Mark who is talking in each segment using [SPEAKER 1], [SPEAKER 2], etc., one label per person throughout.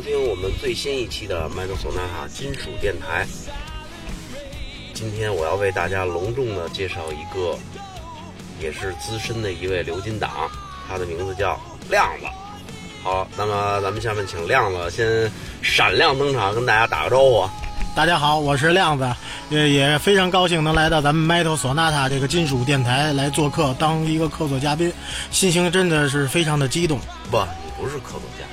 [SPEAKER 1] 收听我们最新一期的麦克索纳塔金属电台。今天我要为大家隆重的介绍一个，也是资深的一位流金党，他的名字叫亮子。好，那么咱们下面请亮子先闪亮登场，跟大家打个招呼啊。
[SPEAKER 2] 大家好，我是亮子，也也非常高兴能来到咱们 Metal Sonata 这个金属电台来做客，当一个客座嘉宾，心情真的是非常的激动。
[SPEAKER 1] 不，你不是客座嘉宾，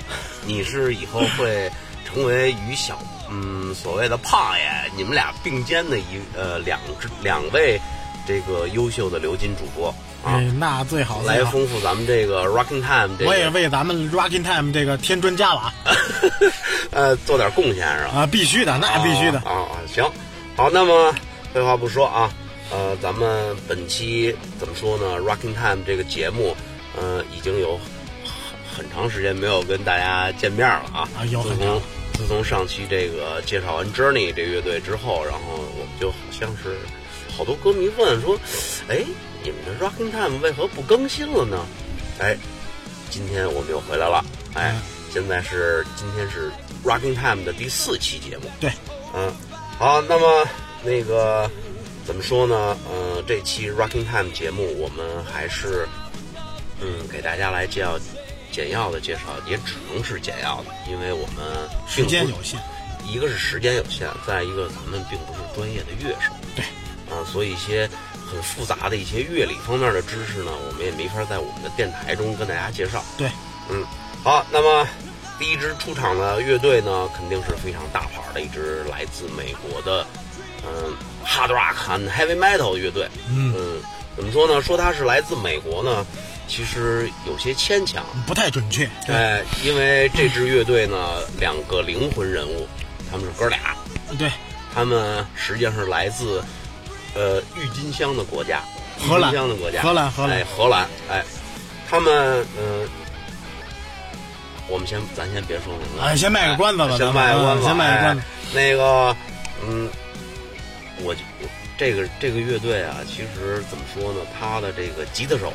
[SPEAKER 1] 你是以后会成为与小嗯所谓的胖爷，你们俩并肩的一呃两只两位这个优秀的流金主播啊
[SPEAKER 2] 哎，，那最好
[SPEAKER 1] 来。丰富咱们这个 Rocking Time 这个
[SPEAKER 2] 我也为咱们 Rocking Time 这个添砖加瓦
[SPEAKER 1] 呃做点贡献是吧？
[SPEAKER 2] 啊，必须的，那必须的。
[SPEAKER 1] 啊啊，行，好，那么废话不说啊，呃，咱们本期怎么说呢？Rocking Time 这个节目，呃，已经有很很长时间没有跟大家见面了啊。
[SPEAKER 2] 啊有
[SPEAKER 1] 自从
[SPEAKER 2] 很长
[SPEAKER 1] 自从上期这个介绍完 Journey 这乐队之后，然后我们就好像是好多歌迷问说，哎，你们的 Rocking Time 为何不更新了呢？哎，今天我们又回来了，哎，
[SPEAKER 2] 嗯
[SPEAKER 1] 现在是今天是 Rocking Time 的第四期节目。
[SPEAKER 2] 对，
[SPEAKER 1] 嗯，好，那么那个怎么说呢？呃，这期 Rocking Time 节目我们还是嗯给大家来介绍简要的介绍，也只能是简要的，因为我们
[SPEAKER 2] 时间有限，
[SPEAKER 1] 一个是时间有限，再一个咱们并不是专业的乐手，
[SPEAKER 2] 对，
[SPEAKER 1] 啊，所以一些很复杂的一些乐理方面的知识呢，我们也没法在我们的电台中跟大家介绍。
[SPEAKER 2] 对，
[SPEAKER 1] 嗯，好，那么第一支出场的乐队呢，肯定是非常大牌的一支来自美国的，嗯，hard rock and heavy metal 乐队。
[SPEAKER 2] 嗯
[SPEAKER 1] 嗯，怎么说呢？说它是来自美国呢，其实有些牵强。
[SPEAKER 2] 不太准确。对。
[SPEAKER 1] 哎，因为这支乐队呢，两个灵魂人物，他们是哥俩，
[SPEAKER 2] 对，
[SPEAKER 1] 他们实际上是来自呃郁金香的国家，
[SPEAKER 2] 荷兰。
[SPEAKER 1] 香的国家，
[SPEAKER 2] 荷兰荷兰。
[SPEAKER 1] 哎，荷兰，哎，他们嗯、呃我们先咱先别说名字，
[SPEAKER 2] 哎先卖个关子吧
[SPEAKER 1] 先卖个关子，
[SPEAKER 2] 嗯先卖个关子。
[SPEAKER 1] 哎那个，嗯，我就我这个这个乐队啊，其实怎么说呢？他的这个吉他手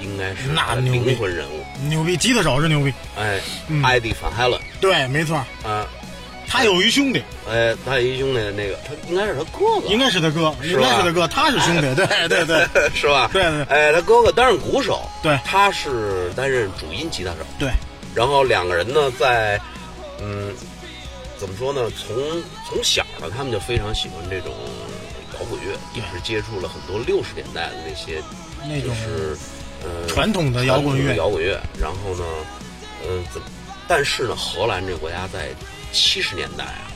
[SPEAKER 1] 应该是
[SPEAKER 2] 那牛逼
[SPEAKER 1] 灵魂人物，
[SPEAKER 2] 牛逼，吉他手是牛逼。
[SPEAKER 1] 哎，
[SPEAKER 2] 嗯
[SPEAKER 1] 艾迪·范海伦。
[SPEAKER 2] 对，没错，
[SPEAKER 1] 啊，
[SPEAKER 2] 他有一兄弟，
[SPEAKER 1] 哎，他有一兄弟，那个他应该是他哥哥，
[SPEAKER 2] 应该是他哥，应该是他哥，他是兄弟。对对对
[SPEAKER 1] 是吧？
[SPEAKER 2] 对对
[SPEAKER 1] 哎，他哥哥担任鼓手，
[SPEAKER 2] 对
[SPEAKER 1] 他是担任主音吉他手。
[SPEAKER 2] 对，
[SPEAKER 1] 然后两个人呢，在嗯，怎么说呢？从从小呢，他们就非常喜欢这种摇滚乐，也是接触了很多六十年代的那些，就
[SPEAKER 2] 那种
[SPEAKER 1] 是呃
[SPEAKER 2] 传统的摇滚乐
[SPEAKER 1] 摇滚乐。然后呢，呃、怎么？但是呢，荷兰这个国家在七十年代啊，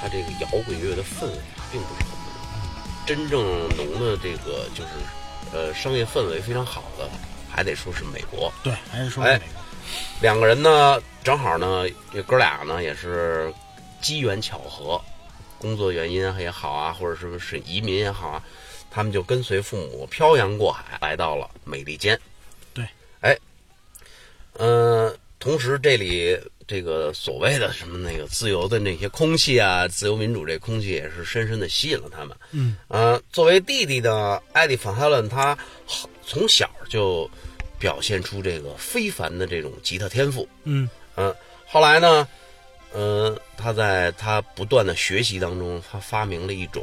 [SPEAKER 1] 它这个摇滚乐的氛围啊，并不是很浓。真正浓的这个就是呃商业氛围非常好的，还得说是美国。
[SPEAKER 2] 对，还是说
[SPEAKER 1] 哎
[SPEAKER 2] 那个
[SPEAKER 1] 两个人呢，正好呢，这哥俩呢也是机缘巧合，工作原因也好啊，或者是是移民也好啊，他们就跟随父母漂洋过海来到了美利坚。
[SPEAKER 2] 对，
[SPEAKER 1] 哎，嗯、同时这里这个所谓的什么那个自由的那些空气啊，自由民主这空气也是深深的吸引了他们。
[SPEAKER 2] 嗯，
[SPEAKER 1] 呃，作为弟弟的艾迪·范哈伦，他从小就表现出这个非凡的这种吉他天赋。
[SPEAKER 2] 嗯
[SPEAKER 1] 嗯，后来呢，嗯，他在他不断的学习当中，他发明了一种，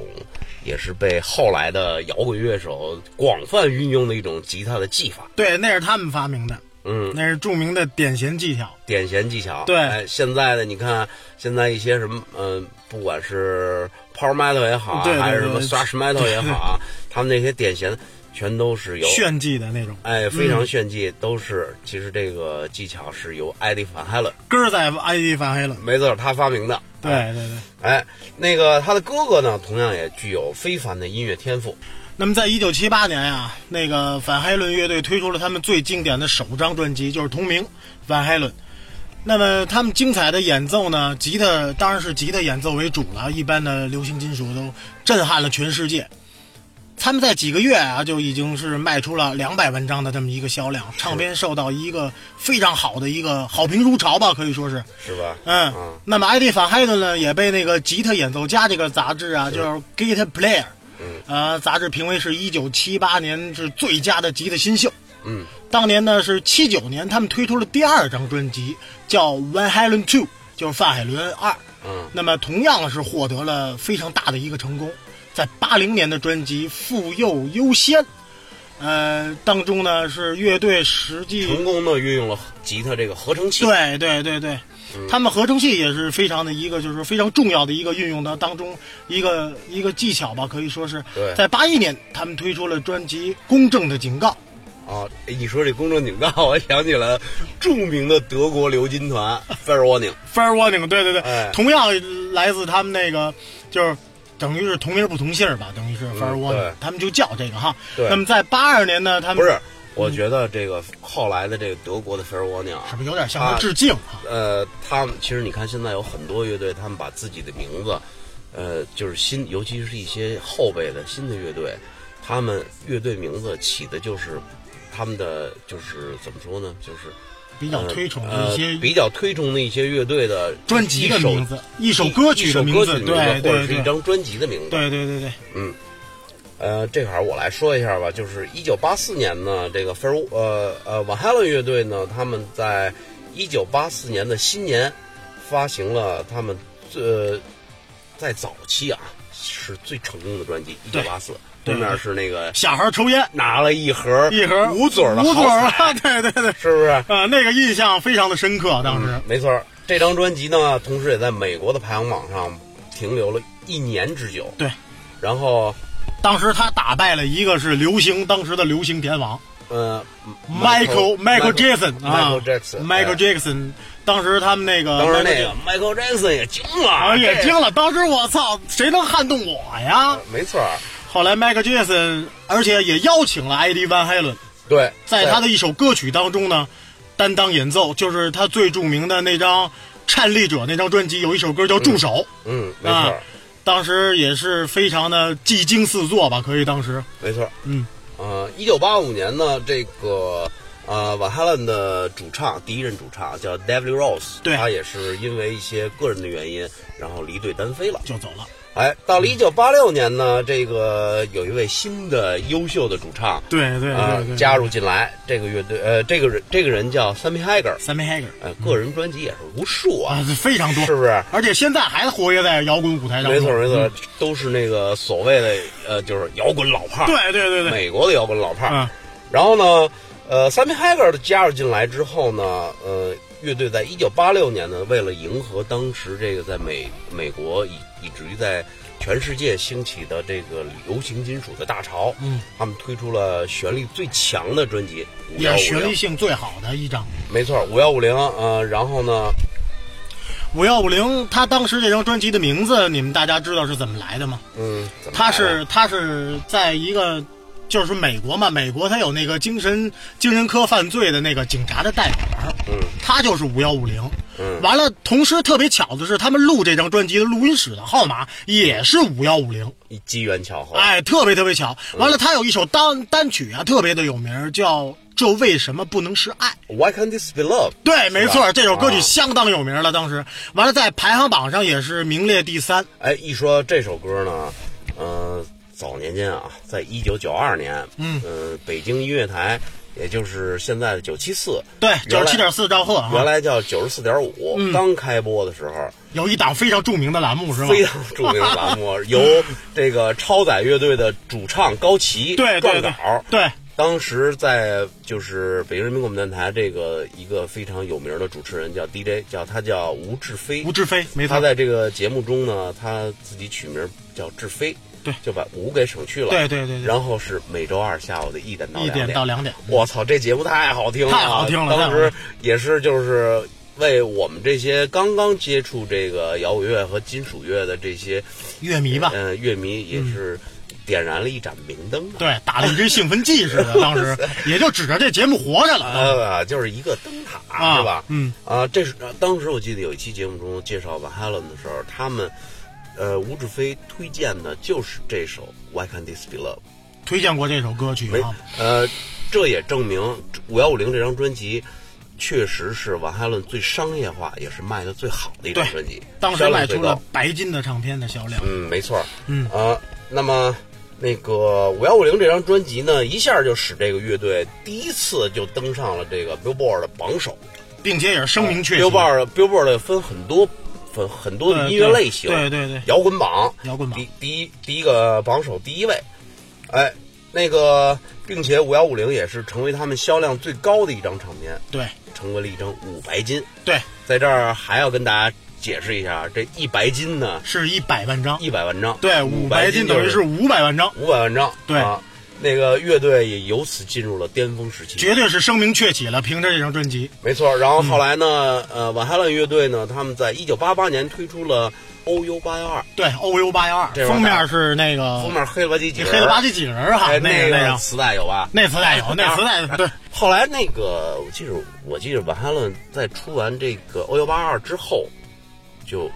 [SPEAKER 1] 也是被后来的摇滚乐手广泛运用的一种吉他的技法。
[SPEAKER 2] 对，那是他们发明的，
[SPEAKER 1] 嗯，
[SPEAKER 2] 那是著名的点弦技巧。
[SPEAKER 1] 点弦技巧。
[SPEAKER 2] 对
[SPEAKER 1] 哎，现在的你看，现在一些什么，嗯、不管是 power metal 也好啊，
[SPEAKER 2] 对对
[SPEAKER 1] 还是什么
[SPEAKER 2] 对
[SPEAKER 1] thrash metal 也好啊，他们那些点弦全都是由
[SPEAKER 2] 炫技的那种，
[SPEAKER 1] 哎非常炫技，都是其实这个技巧是由艾迪反海伦，
[SPEAKER 2] 根儿在 ID 发黑了。
[SPEAKER 1] 没错，他发明的。
[SPEAKER 2] 对
[SPEAKER 1] 哎
[SPEAKER 2] 对对。
[SPEAKER 1] 哎，那个他的哥哥呢，同样也具有非凡的音乐天赋。
[SPEAKER 2] 那么，在一九七八年呀、那个反海伦乐队推出了他们最经典的首张专辑，就是同名《反海伦》。那么，他们精彩的演奏呢，吉他当然是吉他演奏为主了，一般的流行金属都震撼了全世界。他们在几个月啊，就已经是卖出了两百万张的这么一个销量，唱片受到一个非常好的一个好评如潮吧，可以说是。
[SPEAKER 1] 是吧？
[SPEAKER 2] 嗯，
[SPEAKER 1] 啊
[SPEAKER 2] 那么艾迪·法海顿呢，也被那个《吉他演奏家》这个杂志啊，就是《Guitar Player》，
[SPEAKER 1] 嗯，
[SPEAKER 2] 呃，杂志评为是一九七八年是最佳的吉他新秀。
[SPEAKER 1] 嗯，
[SPEAKER 2] 当年呢是七九年，他们推出了第二张专辑，叫《Van Halen Two》，就是范海伦二。
[SPEAKER 1] 嗯，
[SPEAKER 2] 那么同样是获得了非常大的一个成功，在八零年的专辑《妇幼优先》，呃，当中呢是乐队实际
[SPEAKER 1] 成功的运用了吉他这个合成器。
[SPEAKER 2] 对对对对，他们合成器也是非常的一个，就是非常重要的一个运用的当中一个一个技巧吧，可以说是
[SPEAKER 1] 对
[SPEAKER 2] 在八一年他们推出了专辑《公正的警告》。
[SPEAKER 1] 啊，哎一说这公正警告，我想起了著名的德国流金团 Fair Warning。
[SPEAKER 2] Fair Warning，对对对，
[SPEAKER 1] 哎
[SPEAKER 2] 同样来自他们那个，就是等于是同名不同姓儿吧，等于是 Fair
[SPEAKER 1] 嗯
[SPEAKER 2] Warning，、
[SPEAKER 1] 对
[SPEAKER 2] 他们就叫这个哈。
[SPEAKER 1] 对
[SPEAKER 2] 那么在八二年呢，他们
[SPEAKER 1] 不是，我觉得这个后来的这个德国的 Fair Warning 啊，
[SPEAKER 2] 是不是有点向他致敬啊？
[SPEAKER 1] 呃，他们其实你看现在有很多乐队，他们把自己的名字，呃，就是新，尤其是一些后辈的新的乐队，他们乐队名字起的就是他们的就是怎么说呢，就是
[SPEAKER 2] 比较推崇的
[SPEAKER 1] 呃
[SPEAKER 2] 一些
[SPEAKER 1] 比较推崇的一些乐队的
[SPEAKER 2] 专辑的名字，一首歌曲的名字，
[SPEAKER 1] 或者
[SPEAKER 2] 对对，
[SPEAKER 1] 是一张专辑的名字。
[SPEAKER 2] 对对对对，嗯。
[SPEAKER 1] 呃，这块儿我来说一下吧，就是一九八四年呢，这个 Fair 呃呃瓦哈伦乐队呢，他们在一九八四年的新年发行了他们呃在早期啊是最成功的专辑，一九八四，
[SPEAKER 2] 对
[SPEAKER 1] 对面是那个
[SPEAKER 2] 小孩抽烟，
[SPEAKER 1] 拿了一盒
[SPEAKER 2] 一盒
[SPEAKER 1] 五嘴的
[SPEAKER 2] 五嘴儿啊，对对对，
[SPEAKER 1] 是不是？
[SPEAKER 2] 呃，那个印象非常的深刻，当时。
[SPEAKER 1] 没错，这张专辑呢，同时也在美国的排行榜上停留了一年之久。
[SPEAKER 2] 对，
[SPEAKER 1] 然后
[SPEAKER 2] 当时他打败了一个是流行当时的流行天王
[SPEAKER 1] 呃
[SPEAKER 2] Michael Michael Jackson 啊
[SPEAKER 1] Michael Jackson
[SPEAKER 2] 当时他们那个
[SPEAKER 1] 当时那个 Michael Jackson 也惊了，
[SPEAKER 2] 啊也惊了，当时我操，谁能撼动我呀？
[SPEAKER 1] 没错儿，
[SPEAKER 2] 后来 Michael Jackson，而且也邀请了艾迪 ·van Halen，
[SPEAKER 1] 对，
[SPEAKER 2] 在他的一首歌曲当中呢，担当演奏，就是他最著名的那张《颤栗者》那张专辑，有一首歌叫《助手》。
[SPEAKER 1] 嗯，没错
[SPEAKER 2] 啊，当时也是非常的技惊四座吧，可以当时，
[SPEAKER 1] 没错，
[SPEAKER 2] 嗯，
[SPEAKER 1] 呃，一九八五年呢，这个呃瓦哈兰的主唱第一任主唱叫 David Rose，
[SPEAKER 2] 对
[SPEAKER 1] 他也是因为一些个人的原因，然后离队单飞了。
[SPEAKER 2] 就走了。
[SPEAKER 1] 哎，到了一九八六年呢，这个有一位新的优秀的主唱，
[SPEAKER 2] 对对
[SPEAKER 1] 啊加入进来这个乐队，呃，这个人这个人叫 Sammy
[SPEAKER 2] Hager，Sammy Hagar
[SPEAKER 1] 呃，个人专辑也是无数啊，
[SPEAKER 2] 啊，非常多，
[SPEAKER 1] 是不是？
[SPEAKER 2] 而且现在还活跃在摇滚舞台上。
[SPEAKER 1] 没错没错
[SPEAKER 2] 嗯，
[SPEAKER 1] 都是那个所谓的呃，就是摇滚老炮儿，
[SPEAKER 2] 对对对对，
[SPEAKER 1] 美国的摇滚老炮儿。
[SPEAKER 2] 嗯，
[SPEAKER 1] 然后呢，呃，Sammy Hagar 的加入进来之后呢，呃，乐队在一九八六年呢，为了迎合当时这个在美美国以以至于在全世界兴起的这个流行金属的大潮，
[SPEAKER 2] 嗯，
[SPEAKER 1] 他们推出了旋律最强的专辑，
[SPEAKER 2] 也是旋律
[SPEAKER 1] 5150
[SPEAKER 2] 性最好的一张。
[SPEAKER 1] 没错，五幺五零，呃，然后呢，
[SPEAKER 2] 五幺五零，他当时这张专辑的名字，你们大家知道是怎么来的吗？
[SPEAKER 1] 嗯，
[SPEAKER 2] 他是他是在一个，就是美国嘛，美国他有那个精神精神科犯罪的那个警察的代表，
[SPEAKER 1] 嗯，
[SPEAKER 2] 他就是五幺五零。
[SPEAKER 1] 嗯
[SPEAKER 2] 完了，同时特别巧的是，他们录这张专辑的录音室的号码也是五幺五零，
[SPEAKER 1] 一机缘巧合，
[SPEAKER 2] 哎，特别特别巧。完了，他有一首单单曲啊，特别的有名，叫《这为什么不能是爱》。
[SPEAKER 1] Why can't this be love？
[SPEAKER 2] 对，没错，这首歌曲
[SPEAKER 1] 啊
[SPEAKER 2] 相当有名了。当时完了，在排行榜上也是名列第三。
[SPEAKER 1] 哎，一说这首歌呢，呃，早年间啊，在一九九二年，
[SPEAKER 2] 嗯
[SPEAKER 1] 呃，北京音乐台也就是现在的九七四，
[SPEAKER 2] 对，九七点四兆赫啊，
[SPEAKER 1] 原来叫九十四点五。刚开播的时候，
[SPEAKER 2] 有一档非常著名的栏目是吗？
[SPEAKER 1] 非常著名的栏目，由这个超载乐队的主唱高旗
[SPEAKER 2] 对对对
[SPEAKER 1] 撰稿。
[SPEAKER 2] 对，
[SPEAKER 1] 当时在就是北京人民广播电台这个一个非常有名的主持人叫 DJ，叫他叫吴志飞。
[SPEAKER 2] 吴志飞没错，
[SPEAKER 1] 他在这个节目中呢，他自己取名叫志飞，
[SPEAKER 2] 对。
[SPEAKER 1] 就把五给省去了。
[SPEAKER 2] 对对对对。
[SPEAKER 1] 然后是每周二下午的一点到
[SPEAKER 2] 一
[SPEAKER 1] 两
[SPEAKER 2] 点。到两点，
[SPEAKER 1] 我操，这节目太好听了，
[SPEAKER 2] 太好听了
[SPEAKER 1] 当时也是就是为我们这些刚刚接触这个摇滚乐和金属乐的这些
[SPEAKER 2] 乐迷吧，
[SPEAKER 1] 嗯乐迷，也是点燃了一盏明灯吧。
[SPEAKER 2] 对，打了一针兴奋剂似的，当时。也就指着这节目活着了。啊
[SPEAKER 1] 呃，就是一个灯塔，
[SPEAKER 2] 啊
[SPEAKER 1] 是吧？
[SPEAKER 2] 嗯。
[SPEAKER 1] 啊，这是呃当时我记得有一期节目中介绍 Van Halen 的时候，他们呃吴志飞推荐的就是这首 Why Can't This Be Love。
[SPEAKER 2] 推荐过这首歌曲
[SPEAKER 1] 没
[SPEAKER 2] 啊，
[SPEAKER 1] 呃，这也证明五幺五零这张专辑确实是王哈伦最商业化，也是卖的最好的一张专辑，
[SPEAKER 2] 当时卖出了白金的唱片的销量，
[SPEAKER 1] 嗯，没错。
[SPEAKER 2] 嗯
[SPEAKER 1] 啊，那么那个五幺五零这张专辑呢，一下就使这个乐队第一次就登上了这个 Billboard 的榜首。
[SPEAKER 2] 并且也是声名鹊起。
[SPEAKER 1] Billboard Billboard 分很多分很多的音乐类型，
[SPEAKER 2] 对对对。对
[SPEAKER 1] 摇滚榜，
[SPEAKER 2] 摇滚榜
[SPEAKER 1] 第第一第一个榜首第一位，哎，那个，并且五幺五零也是成为他们销量最高的一张唱片，
[SPEAKER 2] 对。
[SPEAKER 1] 成为了一张五白金。
[SPEAKER 2] 对，
[SPEAKER 1] 在这儿还要跟大家解释一下，这一白金呢，
[SPEAKER 2] 是一百万张，
[SPEAKER 1] 一百万张，
[SPEAKER 2] 对，
[SPEAKER 1] 五
[SPEAKER 2] 五白
[SPEAKER 1] 金
[SPEAKER 2] 金等于是五百万张，
[SPEAKER 1] 五百万张，
[SPEAKER 2] 对
[SPEAKER 1] 啊，那个乐队也由此进入了巅峰时期。
[SPEAKER 2] 绝对是声名鹊起了。凭着这张专辑，
[SPEAKER 1] 没错，然后后来呢，呃，瓦哈伦乐队呢，他们在一九八八年推出了 OU 八幺二，
[SPEAKER 2] 对，OU 八幺二，封面是那个
[SPEAKER 1] 封面黑了吧唧几人，
[SPEAKER 2] 黑了吧唧几人儿哈，
[SPEAKER 1] 哎，
[SPEAKER 2] 那那张
[SPEAKER 1] 个磁带有吧？
[SPEAKER 2] 那磁带有，那磁带对，
[SPEAKER 1] 后来那个，我记得我记得瓦哈伦在出完这个 OU 八二之后，就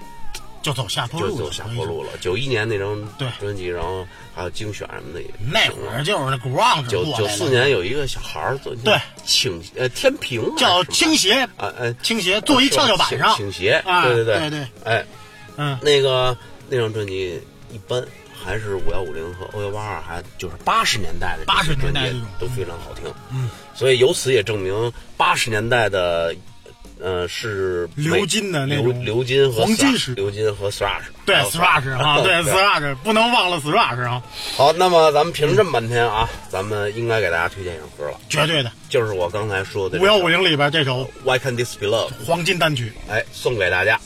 [SPEAKER 2] 就走下坡路了，
[SPEAKER 1] 就走下坡路了。九一年那张专辑，然后还有精选什么的也。
[SPEAKER 2] 那会儿就是那 grunge
[SPEAKER 1] 九九四年有一个小孩儿做
[SPEAKER 2] 对
[SPEAKER 1] 倾呃天平啊
[SPEAKER 2] 叫倾斜，
[SPEAKER 1] 啊哎
[SPEAKER 2] 倾斜坐一跷跷板上，
[SPEAKER 1] 倾倾斜，
[SPEAKER 2] 啊
[SPEAKER 1] 对对
[SPEAKER 2] 对对
[SPEAKER 1] 哎
[SPEAKER 2] 嗯，
[SPEAKER 1] 那个那张专辑一般，还是五幺五零和 O 幺八二，还就是八十年代的八
[SPEAKER 2] 十年代
[SPEAKER 1] 都非常好听。
[SPEAKER 2] 嗯，
[SPEAKER 1] 所以由此也证明八十年代的。呃，是
[SPEAKER 2] 鎏金的那种
[SPEAKER 1] 鎏金和
[SPEAKER 2] 黄金时
[SPEAKER 1] 鎏金和 thrash，
[SPEAKER 2] 对
[SPEAKER 1] 还有
[SPEAKER 2] thrash 啊，对
[SPEAKER 1] 对
[SPEAKER 2] thrash 不能忘了 thrash 啊，
[SPEAKER 1] 好，那么咱们评了这么半天啊，咱们应该给大家推荐一首歌了，
[SPEAKER 2] 绝对的。
[SPEAKER 1] 就是我刚才说的
[SPEAKER 2] 五幺五零里边这首
[SPEAKER 1] Why Can't This Be Love，
[SPEAKER 2] 黄金单曲，
[SPEAKER 1] 哎，送给大家。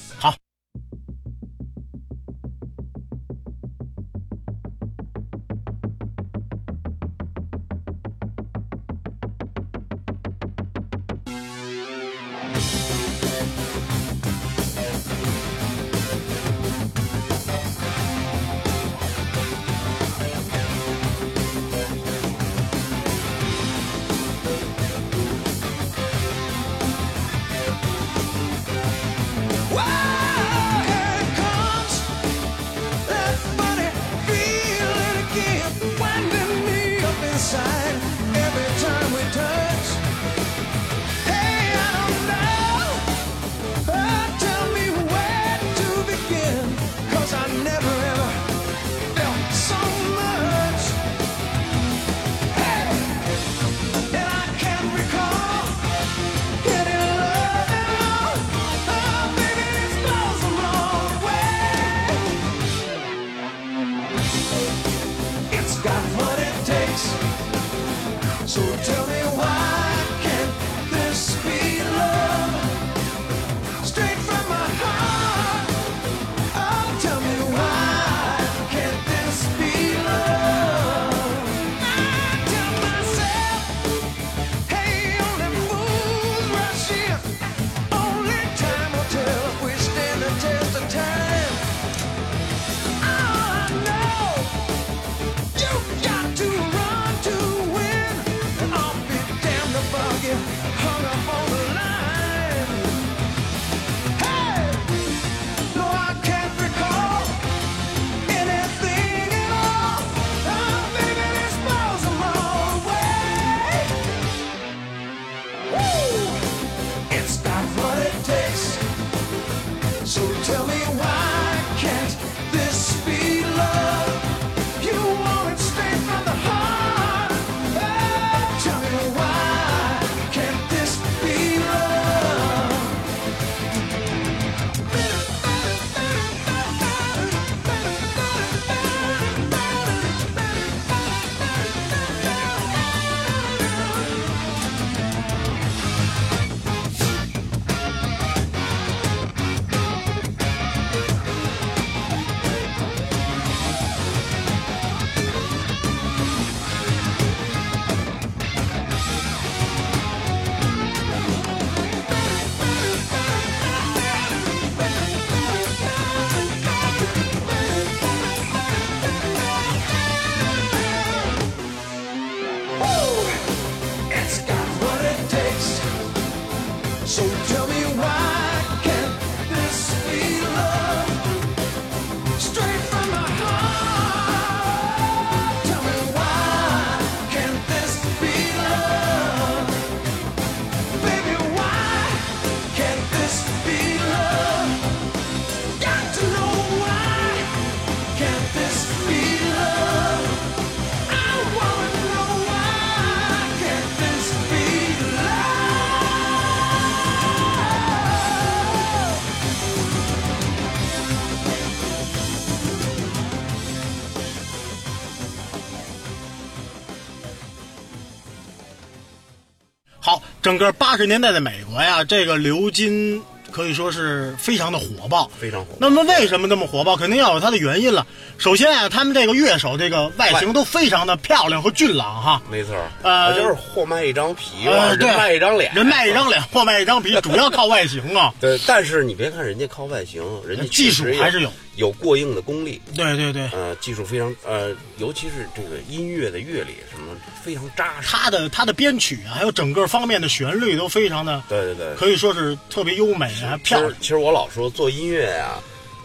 [SPEAKER 2] 整个八十年代的美国呀，这个流金可以说是非常的火爆。
[SPEAKER 1] 非常火。
[SPEAKER 2] 那么为什么那么火爆？肯定要有它的原因了。首先啊，他们这个乐手这个外形都非常的漂亮和俊朗哈。
[SPEAKER 1] 没错儿，
[SPEAKER 2] 呃
[SPEAKER 1] 就是货卖一张皮，
[SPEAKER 2] 呃，
[SPEAKER 1] 人
[SPEAKER 2] 对，
[SPEAKER 1] 卖一张脸，
[SPEAKER 2] 人卖一张脸，货卖一张皮，主要靠外形啊。
[SPEAKER 1] 对，但是你别看人家靠外形，人家
[SPEAKER 2] 技术还是有
[SPEAKER 1] 有过硬的功力，
[SPEAKER 2] 对对对，
[SPEAKER 1] 呃，技术非常呃，尤其是这个音乐的乐理什么非常扎实。
[SPEAKER 2] 他的他的编曲啊，还有整个方面的旋律都非常的，
[SPEAKER 1] 对对对，
[SPEAKER 2] 可以说是特别优美，
[SPEAKER 1] 啊
[SPEAKER 2] 漂亮。
[SPEAKER 1] 其实我老说做音乐啊、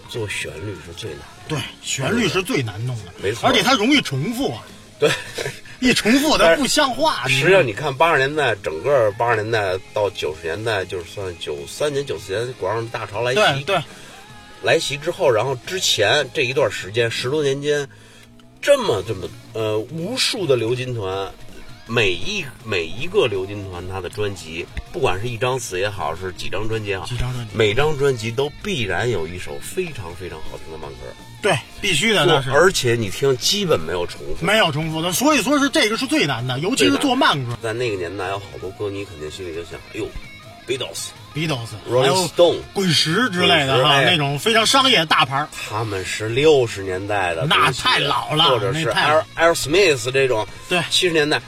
[SPEAKER 1] 做旋律是最难的。
[SPEAKER 2] 对，旋律是最难弄的，
[SPEAKER 1] 没错
[SPEAKER 2] 而且它容易重复啊，
[SPEAKER 1] 对，
[SPEAKER 2] 一重复它不像话。
[SPEAKER 1] 实际上你看八十年代，整个八十年代到九十年代，就是算九三年、九四年广场大潮来袭，
[SPEAKER 2] 对对，
[SPEAKER 1] 来袭之后，然后之前这一段时间十多年间，这么这么呃无数的流金团，每一每一个流金团他的专辑，不管是一张词也好，是几张专辑也好，
[SPEAKER 2] 几张专辑
[SPEAKER 1] 每张专辑都必然有一首非常非常好听的慢歌，
[SPEAKER 2] 对，必须的，那是
[SPEAKER 1] 而且你听基本没有重复。
[SPEAKER 2] 没有重复的，所以说是这个是最难的，尤其是做慢歌
[SPEAKER 1] 在那个年代，有好多歌迷肯定心里就想：哎呦，Beatles、
[SPEAKER 2] ，Beatles，还
[SPEAKER 1] Rolling
[SPEAKER 2] 有
[SPEAKER 1] Stone，
[SPEAKER 2] 滚石之类的哈，那种非常商业大牌儿。
[SPEAKER 1] 他们是六十年代的，
[SPEAKER 2] 那太老了
[SPEAKER 1] 或者是 Air Air Smith 这种，
[SPEAKER 2] 对。
[SPEAKER 1] 七十年代，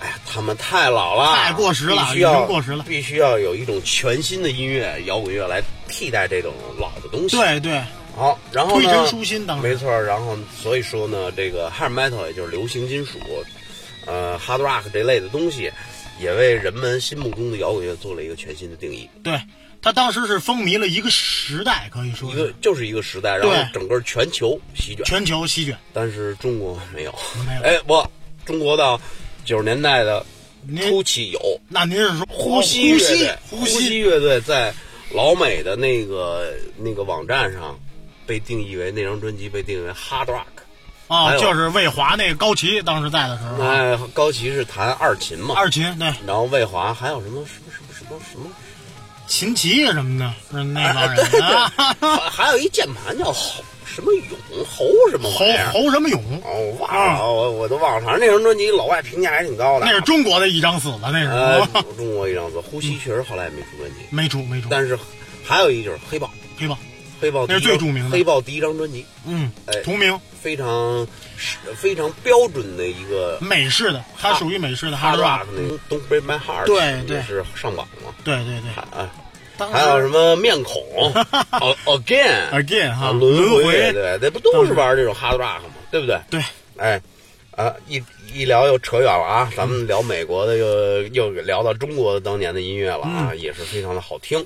[SPEAKER 1] 哎呀，他们太老了，
[SPEAKER 2] 太过时了
[SPEAKER 1] 必须要
[SPEAKER 2] 已经过时了。
[SPEAKER 1] 必须要有一种全新的音乐摇滚乐来替代这种老的东西。，
[SPEAKER 2] 对对，
[SPEAKER 1] 好，然后呢
[SPEAKER 2] 推陈出新当时。
[SPEAKER 1] 没错，然后所以说呢，这个 hard metal 也就是流行金属，呃，hard rock 这类的东西，也为人们心目中的摇滚乐做了一个全新的定义。
[SPEAKER 2] 对，他当时是风靡了一个时代，可以说
[SPEAKER 1] 一个就是一个时代，然后整个全球席卷。
[SPEAKER 2] 全球席卷。
[SPEAKER 1] 但是中国没有，
[SPEAKER 2] 没有
[SPEAKER 1] 哎，不，中国到九十年代的初期有
[SPEAKER 2] 那您是说
[SPEAKER 1] 呼吸乐
[SPEAKER 2] 呼吸
[SPEAKER 1] 队，
[SPEAKER 2] 呼
[SPEAKER 1] 吸乐队在老美的那个那个网站上被定义为那张专辑被定义为 hard rock。
[SPEAKER 2] 啊，就是魏华那个高旗当时在的时候啊，
[SPEAKER 1] 哎，高旗是弹二琴嘛，
[SPEAKER 2] 二琴对。
[SPEAKER 1] 然后魏华还有什么什么什么什么什么，
[SPEAKER 2] 秦琪什么的，是那帮人啊，
[SPEAKER 1] 还 还有一键盘叫侯什么勇侯什么
[SPEAKER 2] 侯。侯什么勇，
[SPEAKER 1] 哦，我忘了，我我都忘了。反正那张专辑老外评价还挺高的。
[SPEAKER 2] 那是中国的一张死了，那
[SPEAKER 1] 呃
[SPEAKER 2] 是，
[SPEAKER 1] 中国一张死，呼吸确实后来也没出专辑，
[SPEAKER 2] 没出没出，
[SPEAKER 1] 但是还有一就是黑豹，
[SPEAKER 2] 黑豹，
[SPEAKER 1] 黑豹
[SPEAKER 2] 那是最著名的。
[SPEAKER 1] 黑豹第一张专辑，
[SPEAKER 2] 嗯
[SPEAKER 1] 哎，
[SPEAKER 2] 同名。
[SPEAKER 1] 非常是非常标准的一个
[SPEAKER 2] 美式的，它属于美式的
[SPEAKER 1] hard
[SPEAKER 2] rock，
[SPEAKER 1] 那个 Don't Break My Heart，
[SPEAKER 2] 对对。
[SPEAKER 1] 也是上榜嘛。
[SPEAKER 2] 对对对，
[SPEAKER 1] 啊，还有什么面孔？哦 Again
[SPEAKER 2] again 哈
[SPEAKER 1] 啊轮
[SPEAKER 2] 轮
[SPEAKER 1] 回，对，这不都是玩这种 hard rock 吗？对不对？
[SPEAKER 2] 对，
[SPEAKER 1] 哎，啊，一一聊又扯远了啊，咱们聊美国的又又聊到中国的当年的音乐了啊，也是非常的好听。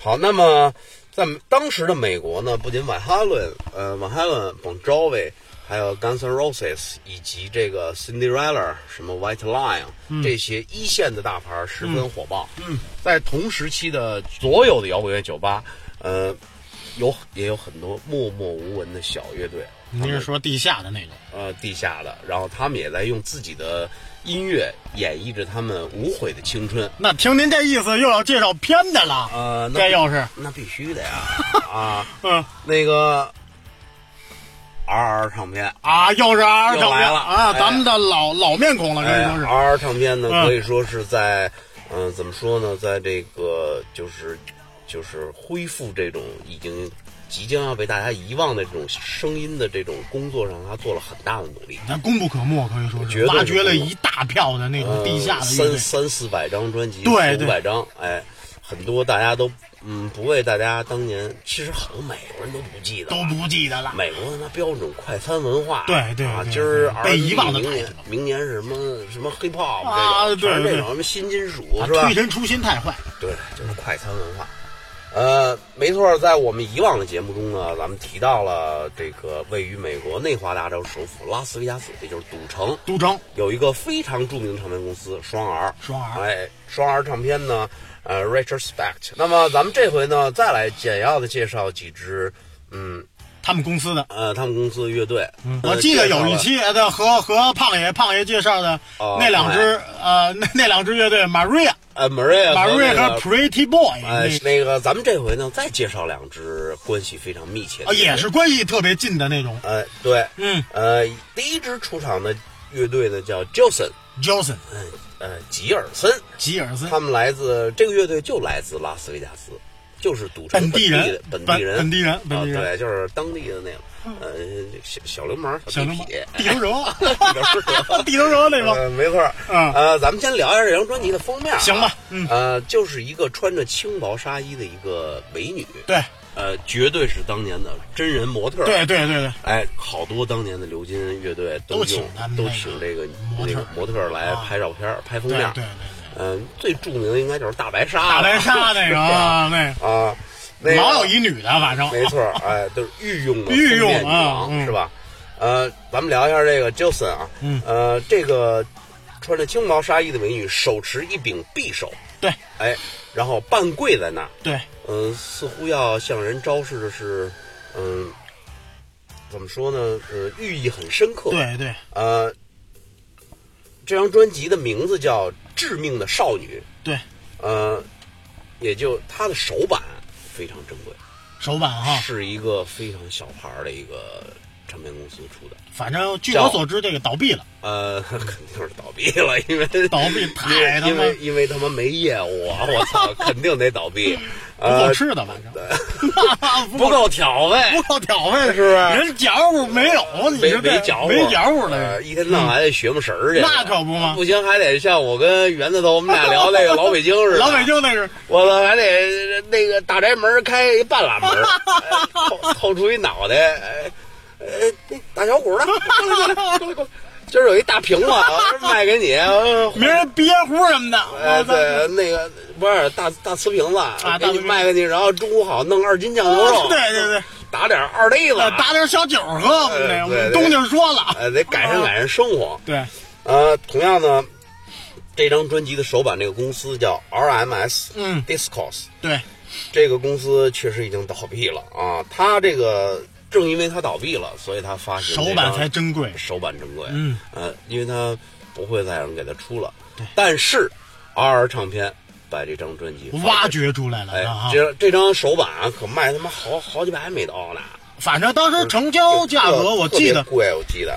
[SPEAKER 1] 好，那么在当时的美国呢，不仅瓦哈伦、呃瓦哈伦、Bon Jovi，还有 Guns N' Roses 以及这个 Cinderella、什么 White Lion、这些一线的大牌儿十分火爆。
[SPEAKER 2] 嗯，
[SPEAKER 1] 在同时期的所有的摇滚乐酒吧，呃，有也有很多默默无闻的小乐队。
[SPEAKER 2] 您是说地下的那种？
[SPEAKER 1] 呃地下的，然后他们也在用自己的音乐演绎着他们无悔的青春。
[SPEAKER 2] 那听您这意思又要介绍片子了，
[SPEAKER 1] 呃，那
[SPEAKER 2] 这又是
[SPEAKER 1] 那必须的呀 啊，
[SPEAKER 2] 嗯
[SPEAKER 1] 那个 R R 唱片。
[SPEAKER 2] 啊，又是 R
[SPEAKER 1] R
[SPEAKER 2] 唱片
[SPEAKER 1] 了
[SPEAKER 2] 啊，
[SPEAKER 1] 哎
[SPEAKER 2] 咱们的老老面孔了，可以
[SPEAKER 1] 哎
[SPEAKER 2] 说是。
[SPEAKER 1] ，R R 唱片呢，
[SPEAKER 2] 嗯
[SPEAKER 1] 可以说是在，嗯、怎么说呢，在这个就是就是恢复这种已经即将要被大家遗忘的这种声音的这种工作上，他做了很大的努力。
[SPEAKER 2] 那功不可没，可以说挖掘了一大票的那种
[SPEAKER 1] 呃，
[SPEAKER 2] 地下
[SPEAKER 1] 三。三四百张专辑，
[SPEAKER 2] 对对
[SPEAKER 1] 五百张，哎，很多大家都嗯不为大家当年，其实很多美国人都不记得，
[SPEAKER 2] 都不记得了。
[SPEAKER 1] 美国他妈标准快餐文化，
[SPEAKER 2] 对对
[SPEAKER 1] 啊，今儿
[SPEAKER 2] 对被遗忘的
[SPEAKER 1] 明年
[SPEAKER 2] 太多
[SPEAKER 1] 明年是什么什么 hip hop
[SPEAKER 2] 啊对对
[SPEAKER 1] 这种什么新金属
[SPEAKER 2] 啊
[SPEAKER 1] 是吧
[SPEAKER 2] 推？陈出新太坏。
[SPEAKER 1] 对，就是快餐文化。呃，没错，在我们以往的节目中呢，咱们提到了这个位于美国内华达州首府拉斯维加斯，也就是赌城，
[SPEAKER 2] 赌城。
[SPEAKER 1] 有一个非常著名的唱片公司双 R，
[SPEAKER 2] 双 R
[SPEAKER 1] 哎，双 R 唱片呢，呃，retrospect。那么咱们这回呢，再来简要的介绍几支，嗯，
[SPEAKER 2] 他们公司的。
[SPEAKER 1] 呃，他们公司的乐队。
[SPEAKER 2] 我记得有一，期的和和胖爷胖爷介绍的
[SPEAKER 1] 哦
[SPEAKER 2] 那两支呃那那两支乐队 Maria
[SPEAKER 1] 了呃，Maria 和
[SPEAKER 2] Maria
[SPEAKER 1] 那
[SPEAKER 2] 和 Pretty Boy
[SPEAKER 1] 呃，
[SPEAKER 2] 那
[SPEAKER 1] 那个，咱们这回呢，再介绍两支关系非常密切的
[SPEAKER 2] 也是关系特别近的那种。
[SPEAKER 1] 呃，对，
[SPEAKER 2] 嗯。
[SPEAKER 1] 呃，第一支出场的乐队呢叫
[SPEAKER 2] Johnson，，Johnson
[SPEAKER 1] 嗯，呃，吉尔森，
[SPEAKER 2] 吉尔森。
[SPEAKER 1] 他们来自这个乐队就来自拉斯维加斯，就是赌城
[SPEAKER 2] 本地人
[SPEAKER 1] 的本地人，
[SPEAKER 2] 本本地人本地人。
[SPEAKER 1] 啊，对，就是当地的那个呃小小流氓、
[SPEAKER 2] 小流氓
[SPEAKER 1] 地
[SPEAKER 2] 地头蛇，
[SPEAKER 1] 地头蛇
[SPEAKER 2] 地头蛇那帮，
[SPEAKER 1] 呃，没错，
[SPEAKER 2] 嗯。
[SPEAKER 1] 呃，咱们先聊一下这张专辑的封面啊，
[SPEAKER 2] 行吧。嗯
[SPEAKER 1] 呃，就是一个穿着轻薄纱衣的一个美女，
[SPEAKER 2] 对。
[SPEAKER 1] 呃，绝对是当年的真人模特，
[SPEAKER 2] 对对对对，
[SPEAKER 1] 哎，好多当年的流金乐队
[SPEAKER 2] 都请
[SPEAKER 1] 用都请这个
[SPEAKER 2] 模特
[SPEAKER 1] 那个模特来
[SPEAKER 2] 啊
[SPEAKER 1] 拍照片、拍封面，
[SPEAKER 2] 对，
[SPEAKER 1] 嗯，最著名的应该就是大白鲨，
[SPEAKER 2] 大白鲨那个 啊，那
[SPEAKER 1] 啊，那个
[SPEAKER 2] 老有一女的，反正。
[SPEAKER 1] 没错儿，哎，都是御用的
[SPEAKER 2] 御用
[SPEAKER 1] 女
[SPEAKER 2] 啊
[SPEAKER 1] 是吧？呃，咱们聊一下这个 Jilson 啊，
[SPEAKER 2] 嗯。
[SPEAKER 1] 呃，这个穿着轻薄纱衣的美女手持一柄匕首，
[SPEAKER 2] 对。
[SPEAKER 1] 哎，然后半跪在那儿，
[SPEAKER 2] 对。
[SPEAKER 1] 嗯、似乎要向人昭示的是，嗯、怎么说呢？呃，寓意很深刻。，
[SPEAKER 2] 对对。
[SPEAKER 1] 呃，这张专辑的名字叫《致命的少女》，
[SPEAKER 2] 对，
[SPEAKER 1] 呃，也就它的首版非常珍贵。
[SPEAKER 2] 首版哈，
[SPEAKER 1] 是一个非常小牌儿的一个唱片公司出的，
[SPEAKER 2] 反正据我所知，这个倒闭了，
[SPEAKER 1] 呃，肯定是倒闭了，因为
[SPEAKER 2] 倒闭太他妈
[SPEAKER 1] 因为因为他妈没业务啊，我操，肯定得倒闭，
[SPEAKER 2] 不够
[SPEAKER 1] 呃，
[SPEAKER 2] 吃的，反正
[SPEAKER 1] 不够挑费，
[SPEAKER 2] 不够挑费，
[SPEAKER 1] 是不是？
[SPEAKER 2] 人嚼乎没有，你
[SPEAKER 1] 没没搅和，
[SPEAKER 2] 没饺乎
[SPEAKER 1] 呃，一天到晚还得学么神儿去，
[SPEAKER 2] 那可不嘛
[SPEAKER 1] 不行还得像我跟园子头我们俩聊那个老北京似的，
[SPEAKER 2] 老北京那是
[SPEAKER 1] 我操，还得那个大宅门开一半拉门，哎透透出一脑袋，哎，哎，那大小鼓的，过来过来过来过来，今儿有一大瓶子，卖给你，呃
[SPEAKER 2] 名人憋壶什么的，
[SPEAKER 1] 哎，对，那个不是大大瓷瓶子，给你卖给你，然后中午好弄二斤酱牛肉，
[SPEAKER 2] 对对对，
[SPEAKER 1] 打点二粒子，
[SPEAKER 2] 呃打点小酒喝，东家说了，
[SPEAKER 1] 哎，得改善改善生活。
[SPEAKER 2] 对。
[SPEAKER 1] 呃，同样呢，这张专辑的首版这个公司叫 RMS，
[SPEAKER 2] 嗯
[SPEAKER 1] ，Discos，
[SPEAKER 2] 对。
[SPEAKER 1] 这个公司确实已经倒闭了啊。它这个正因为它倒闭了，所以它发行这张
[SPEAKER 2] 手板才珍贵，
[SPEAKER 1] 首版珍贵。
[SPEAKER 2] 嗯，
[SPEAKER 1] 呃，因为它不会再有人给它出了。对但是 RR 唱片把这张专辑
[SPEAKER 2] 挖
[SPEAKER 1] 掘，
[SPEAKER 2] 出来了
[SPEAKER 1] 哎
[SPEAKER 2] 啊，！
[SPEAKER 1] 这这张首版啊可卖他妈好好几百美刀呢。
[SPEAKER 2] 反正当时成交价格我记得
[SPEAKER 1] 贵，我记得。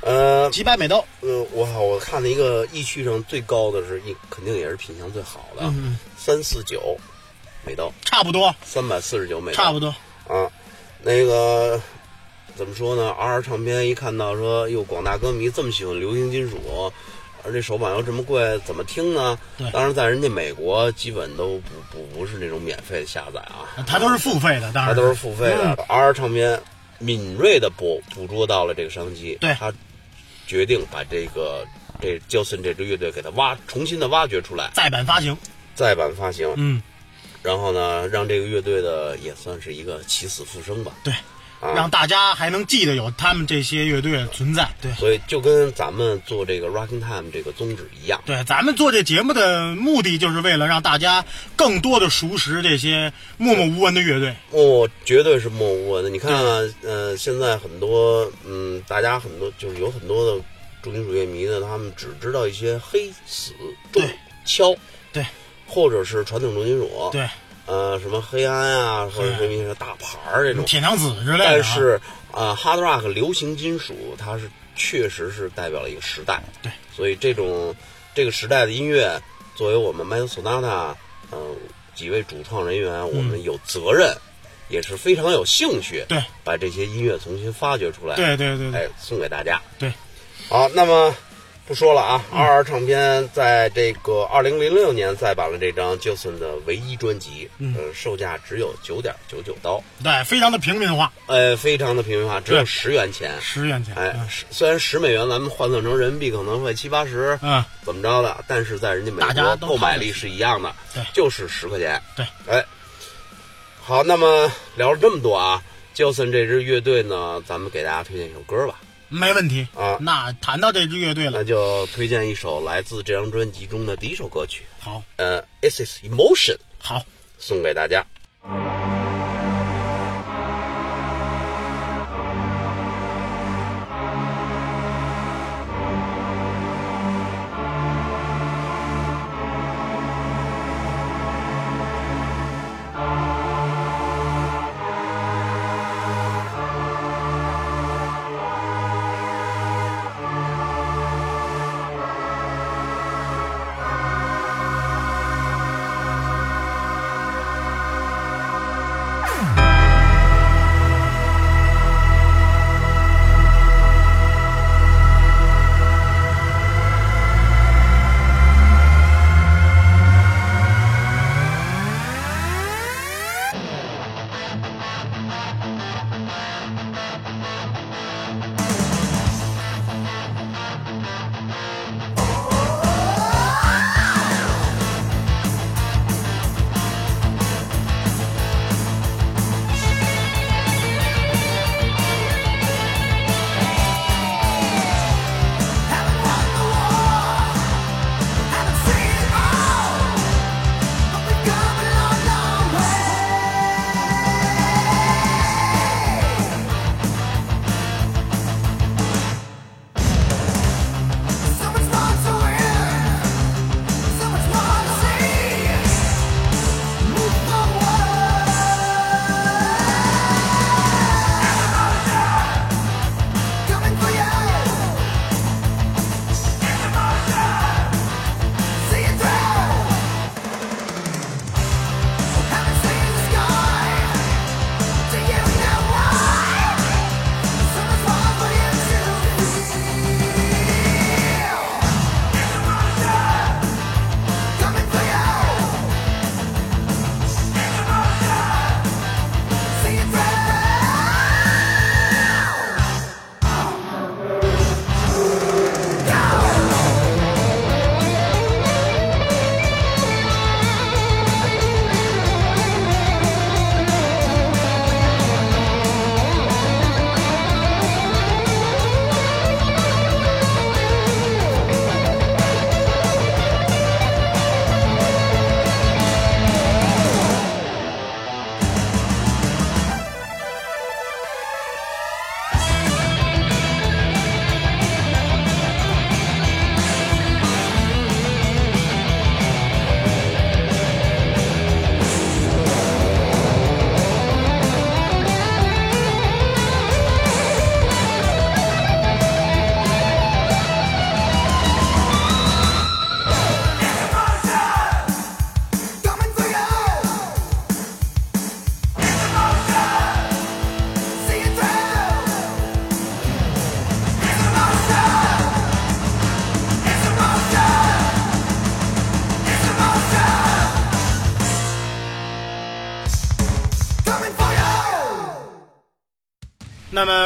[SPEAKER 1] 呃，
[SPEAKER 2] 几百美刀，
[SPEAKER 1] 呃，我靠，我看了一个易趣上最高的是一，肯定也是品相最好的，
[SPEAKER 2] 嗯
[SPEAKER 1] 三四九美刀，
[SPEAKER 2] 差不多
[SPEAKER 1] 三百四十九美刀，
[SPEAKER 2] 差不多，
[SPEAKER 1] 啊。那个怎么说呢？R 唱片一看到说，哟，广大歌迷这么喜欢流行金属，而这手板又这么贵，怎么听呢？
[SPEAKER 2] 对。
[SPEAKER 1] 当然在人家美国基本都不不不是那种免费的下载啊，
[SPEAKER 2] 它都是付费的，当然。
[SPEAKER 1] 它都是付费的。
[SPEAKER 2] 嗯。
[SPEAKER 1] R 唱片敏锐的捕捕捉到了这个商机，
[SPEAKER 2] 对。
[SPEAKER 1] 他决定把这个这 Jilson 这支乐队给它挖重新的挖掘出来，
[SPEAKER 2] 再版发行，
[SPEAKER 1] 再版发行，
[SPEAKER 2] 嗯，
[SPEAKER 1] 然后呢，让这个乐队的也算是一个起死复生吧。
[SPEAKER 2] 对，
[SPEAKER 1] 啊
[SPEAKER 2] 让大家还能记得有他们这些乐队存在，对。
[SPEAKER 1] 所以就跟咱们做这个 Rocking Time 这个宗旨一样，
[SPEAKER 2] 对，咱们做这节目的目的就是为了让大家更多的熟识这些默默无闻的乐队。
[SPEAKER 1] 哦，绝对是默默无闻的。你看啊，呃，现在很多，嗯，大家很多就是有很多的重金属乐迷呢，他们只知道一些黑死、重
[SPEAKER 2] 对
[SPEAKER 1] 敲，
[SPEAKER 2] 对，
[SPEAKER 1] 或者是传统重金属，，
[SPEAKER 2] 对，
[SPEAKER 1] 呃，什么黑暗啊，或者是一些大牌儿这种。
[SPEAKER 2] 铁娘子之类的啊。
[SPEAKER 1] 但是，啊，hard rock 流行金属，它是确实是代表了一个时代。
[SPEAKER 2] 对，
[SPEAKER 1] 所以这种这个时代的音乐，作为我们 Metal Sonata，呃，几位主创人员，我们有责任，也是非常有兴趣，
[SPEAKER 2] 对，
[SPEAKER 1] 把这些音乐重新发掘出来，
[SPEAKER 2] 对对对对
[SPEAKER 1] 哎，送给大家。
[SPEAKER 2] 对，
[SPEAKER 1] 好，那么不说了啊，二、二唱片在这个二零零六年再版了这张 Jilson 的唯一专辑，
[SPEAKER 2] 嗯。
[SPEAKER 1] 呃，售价只有九点九九刀，
[SPEAKER 2] 对，非常的平民化，
[SPEAKER 1] 呃，非常的平民化，只有
[SPEAKER 2] 对。
[SPEAKER 1] 十元钱。
[SPEAKER 2] 十元钱。
[SPEAKER 1] 哎
[SPEAKER 2] 嗯，
[SPEAKER 1] 虽然十美元咱们换算成人民币可能会七八十，
[SPEAKER 2] 嗯，
[SPEAKER 1] 怎么着的，但是在人家美国购买力是一样的，
[SPEAKER 2] 对。
[SPEAKER 1] 就是十块钱。
[SPEAKER 2] 对，
[SPEAKER 1] 哎，好，那么聊了这么多啊，Jilson 这支乐队呢，咱们给大家推荐一首歌吧，
[SPEAKER 2] 没问题。
[SPEAKER 1] 啊。
[SPEAKER 2] 那谈到这支乐队了。
[SPEAKER 1] 那，就推荐一首来自这张专辑中的第一首歌曲，
[SPEAKER 2] 好，
[SPEAKER 1] 呃，《It Is Emotion》，
[SPEAKER 2] 好，
[SPEAKER 1] 送给大家。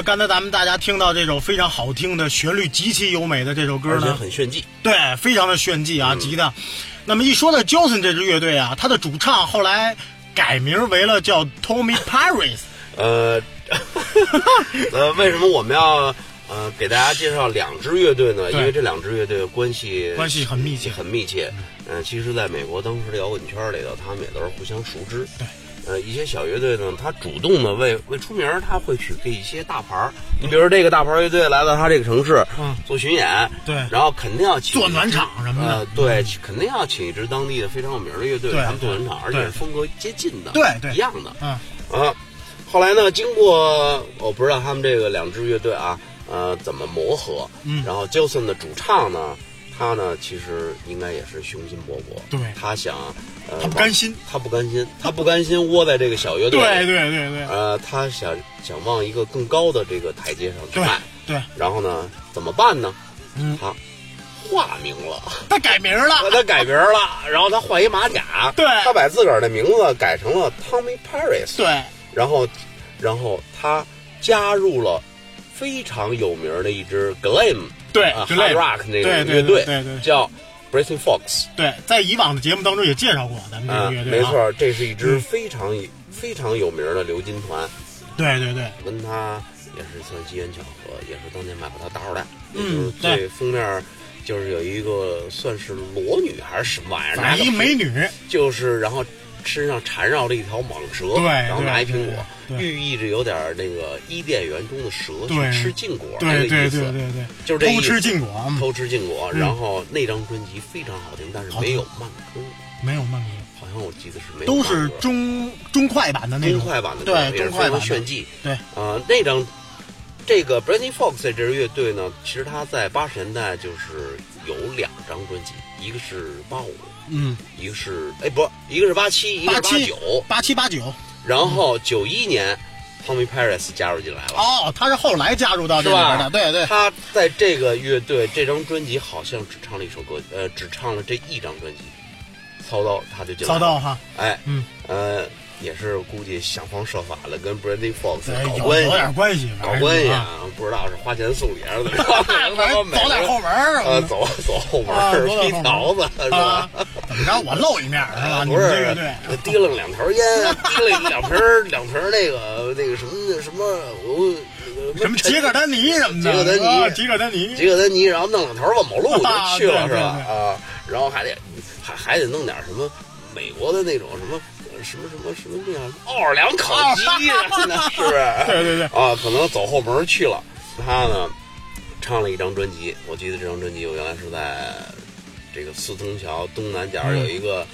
[SPEAKER 2] 刚才咱们大家听到这首非常好听的旋律极其优美的这首歌呢，
[SPEAKER 1] 很炫技。
[SPEAKER 2] 对，非常的炫技
[SPEAKER 1] 嗯
[SPEAKER 2] 啊，吉他。那么一说到 Johnson 这支乐队啊，他的主唱后来改名为了叫 Tommy Paris。
[SPEAKER 1] 呃，呃，为什么我们要呃给大家介绍两支乐队呢？因为这两支乐队关系
[SPEAKER 2] 关系很密切
[SPEAKER 1] 很密切。嗯、其实，在美国当时的摇滚圈里头，他们也都是互相熟知。
[SPEAKER 2] 对。
[SPEAKER 1] 呃，一些小乐队呢，他主动的为为出名儿，他会去给一些大牌儿。你比如说这个大牌儿乐队来到他这个城市，
[SPEAKER 2] 嗯
[SPEAKER 1] 做巡演，
[SPEAKER 2] 对
[SPEAKER 1] 然后肯定要请
[SPEAKER 2] 做暖场什么的
[SPEAKER 1] 呃，对，肯定要请一支当地的非常有名的乐队给他们做暖场，而且是风格接近的，
[SPEAKER 2] 对对
[SPEAKER 1] 一样的。
[SPEAKER 2] 嗯，
[SPEAKER 1] 啊，后来呢，经过我不知道他们这个两支乐队啊，呃，怎么磨合，
[SPEAKER 2] 嗯
[SPEAKER 1] 然后 Johnson 的主唱呢，他呢其实应该也是雄心勃勃，
[SPEAKER 2] 对。
[SPEAKER 1] 他想，呃，
[SPEAKER 2] 他不甘心，
[SPEAKER 1] 他不甘心，他不甘心窝在这个小乐队，
[SPEAKER 2] 对，对对对。
[SPEAKER 1] 呃，他想想往一个更高的这个台阶上去
[SPEAKER 2] 对
[SPEAKER 1] 迈，
[SPEAKER 2] 对，
[SPEAKER 1] 然后呢，怎么办呢？
[SPEAKER 2] 嗯。
[SPEAKER 1] 他化名了。
[SPEAKER 2] 他改名了。
[SPEAKER 1] 他改名了，然后他换一马甲，
[SPEAKER 2] 对。
[SPEAKER 1] 他把自个儿的名字改成了 Tommy Paris，
[SPEAKER 2] 对。
[SPEAKER 1] 然后，然后他加入了非常有名的一支 glam
[SPEAKER 2] 对
[SPEAKER 1] 啊
[SPEAKER 2] 之类
[SPEAKER 1] hard
[SPEAKER 2] 的
[SPEAKER 1] rock 那
[SPEAKER 2] 对对
[SPEAKER 1] 个乐队，
[SPEAKER 2] 对对对
[SPEAKER 1] 叫 Breaking Fox
[SPEAKER 2] 对，在以往的节目当中也介绍过咱们这
[SPEAKER 1] 啊，
[SPEAKER 2] 个乐队啊。
[SPEAKER 1] 没错，这是一支
[SPEAKER 2] 嗯
[SPEAKER 1] 非常非常有名的流金团，
[SPEAKER 2] 对对对，
[SPEAKER 1] 跟他也是算机缘巧合，也是当年买过他大号带，
[SPEAKER 2] 嗯
[SPEAKER 1] 就是这封面。就是有一个算是裸女还是什么玩意儿，拿
[SPEAKER 2] 反正一美女。
[SPEAKER 1] 就是然后身上缠绕着一条蟒蛇，
[SPEAKER 2] 对
[SPEAKER 1] 然后拿一苹果，
[SPEAKER 2] 对对
[SPEAKER 1] 寓意着有点那个伊甸园中的蛇去吃禁果那个
[SPEAKER 2] 对对
[SPEAKER 1] 意思，
[SPEAKER 2] 对对对，
[SPEAKER 1] 就是这意思
[SPEAKER 2] 偷吃禁果，嗯
[SPEAKER 1] 偷吃禁果。
[SPEAKER 2] 嗯
[SPEAKER 1] 然后那张专辑非常好听，但是没有慢歌，
[SPEAKER 2] 没有慢歌，
[SPEAKER 1] 好像我记得是没有
[SPEAKER 2] 都，是中中快版的那种
[SPEAKER 1] 中快版的歌，
[SPEAKER 2] 对，中快版的
[SPEAKER 1] 常炫技。
[SPEAKER 2] 对，
[SPEAKER 1] 啊，那张这个 Brandy Fox 这支乐队呢，其实他在八十年代就是有两张专辑，一个是八五，
[SPEAKER 2] 嗯，
[SPEAKER 1] 一个是哎不，一个是八七，一个是八九。
[SPEAKER 2] 八七八九。
[SPEAKER 1] 然后九一年，Tommy Paris 加入进来了。
[SPEAKER 2] 哦，他是后来加入到这里边的，对对，
[SPEAKER 1] 他在这个乐队这张专辑好像只唱了一首歌，呃，只唱了这一张专辑，操刀他就进来了。
[SPEAKER 2] 操刀哈，
[SPEAKER 1] 哎，
[SPEAKER 2] 嗯，
[SPEAKER 1] 呃，也是估计想方设法的跟 Brandy Fox 搞关系，
[SPEAKER 2] 有点关系，
[SPEAKER 1] 搞关系
[SPEAKER 2] 啊。
[SPEAKER 1] 啊，不知道是花钱送礼还是怎么着，
[SPEAKER 2] 走点后门儿
[SPEAKER 1] 呃，走走后门
[SPEAKER 2] 啊
[SPEAKER 1] 儿劈
[SPEAKER 2] 走点后门
[SPEAKER 1] 条子是
[SPEAKER 2] 啊
[SPEAKER 1] 吧？，
[SPEAKER 2] 怎么着？我露一面是吧？你
[SPEAKER 1] 不是
[SPEAKER 2] 们这乐队，
[SPEAKER 1] 提楞两条烟，提了一两瓶两瓶那个那个什么什么，我
[SPEAKER 2] 什么杰克丹尼什么的，
[SPEAKER 1] 杰克丹尼
[SPEAKER 2] 啊杰克丹尼，
[SPEAKER 1] 杰克丹尼，然后弄两条万宝路就 去了，是吧？啊，然后还得还还得弄点什么美国的那种什么什么什么什么那样奥尔良烤鸡是不是？
[SPEAKER 2] 对对对
[SPEAKER 1] 啊，可能走后门去了。他呢，唱了一张专辑，我记得这张专辑我原来是在这个四通桥东南角有一个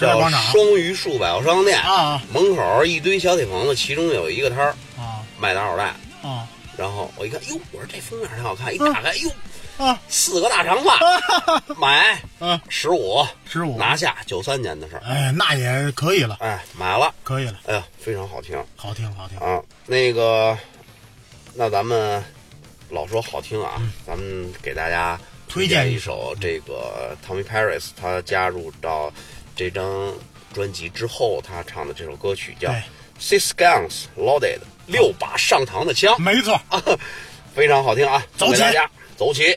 [SPEAKER 1] 叫双榆树百货商店
[SPEAKER 2] 啊。
[SPEAKER 1] 门口一堆小铁棚子，其中有一个摊儿
[SPEAKER 2] 啊。
[SPEAKER 1] 卖打火带。
[SPEAKER 2] 啊。
[SPEAKER 1] 然后我一看，哟，我说这封面挺好看，一打开，哟，
[SPEAKER 2] 啊。
[SPEAKER 1] 四个大长发，买
[SPEAKER 2] 啊！
[SPEAKER 1] 十五，
[SPEAKER 2] 十五，
[SPEAKER 1] 拿下九三年的事儿，
[SPEAKER 2] 哎，那也可以了，
[SPEAKER 1] 哎，买了，
[SPEAKER 2] 可以了，
[SPEAKER 1] 哎呀，非常好听。
[SPEAKER 2] 好听好听。
[SPEAKER 1] 啊。那个，那咱们老说好听啊，咱们给大家
[SPEAKER 2] 嗯推荐一
[SPEAKER 1] 首这个 Tommy Paris 他加入到这张专辑之后，他唱的这首歌曲叫《Six Guns Loaded》，六把上膛的枪，
[SPEAKER 2] 没错啊，
[SPEAKER 1] 非常好听啊！
[SPEAKER 2] 走起
[SPEAKER 1] 大家，走起。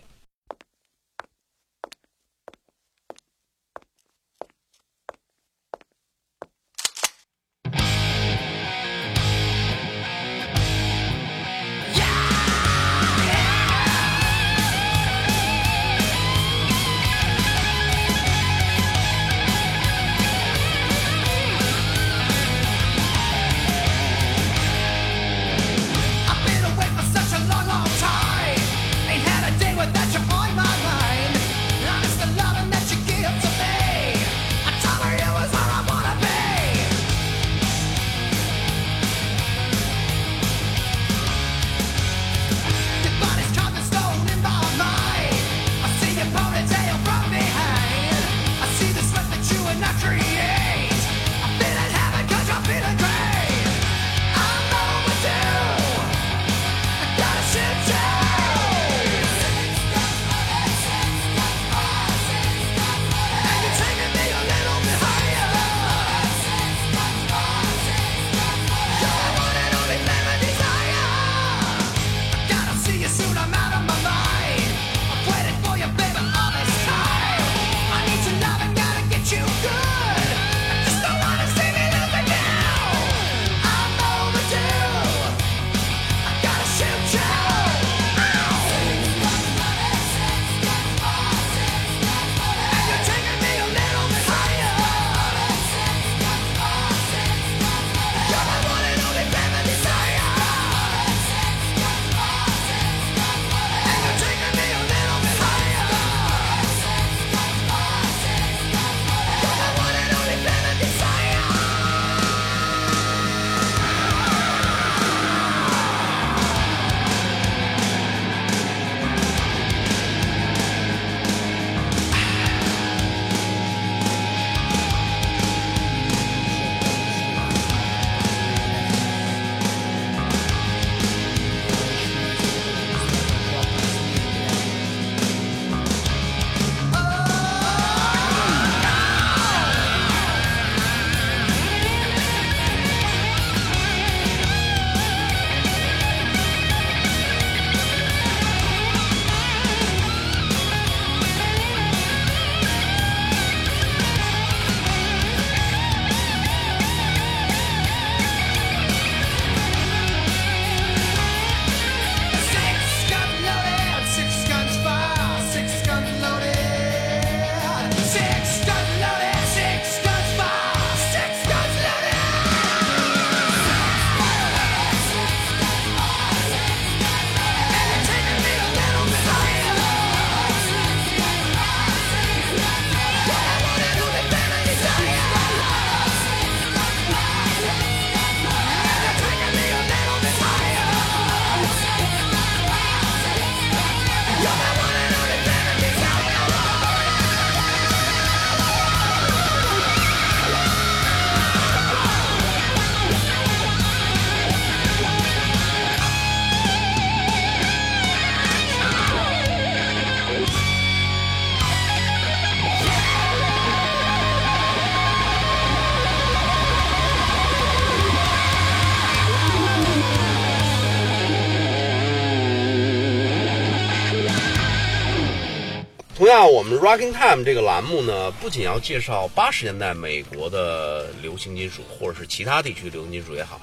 [SPEAKER 1] 们 Rocking Time 这个栏目呢，不仅要介绍八十年代美国的流行金属，或者是其他地区流行金属也好，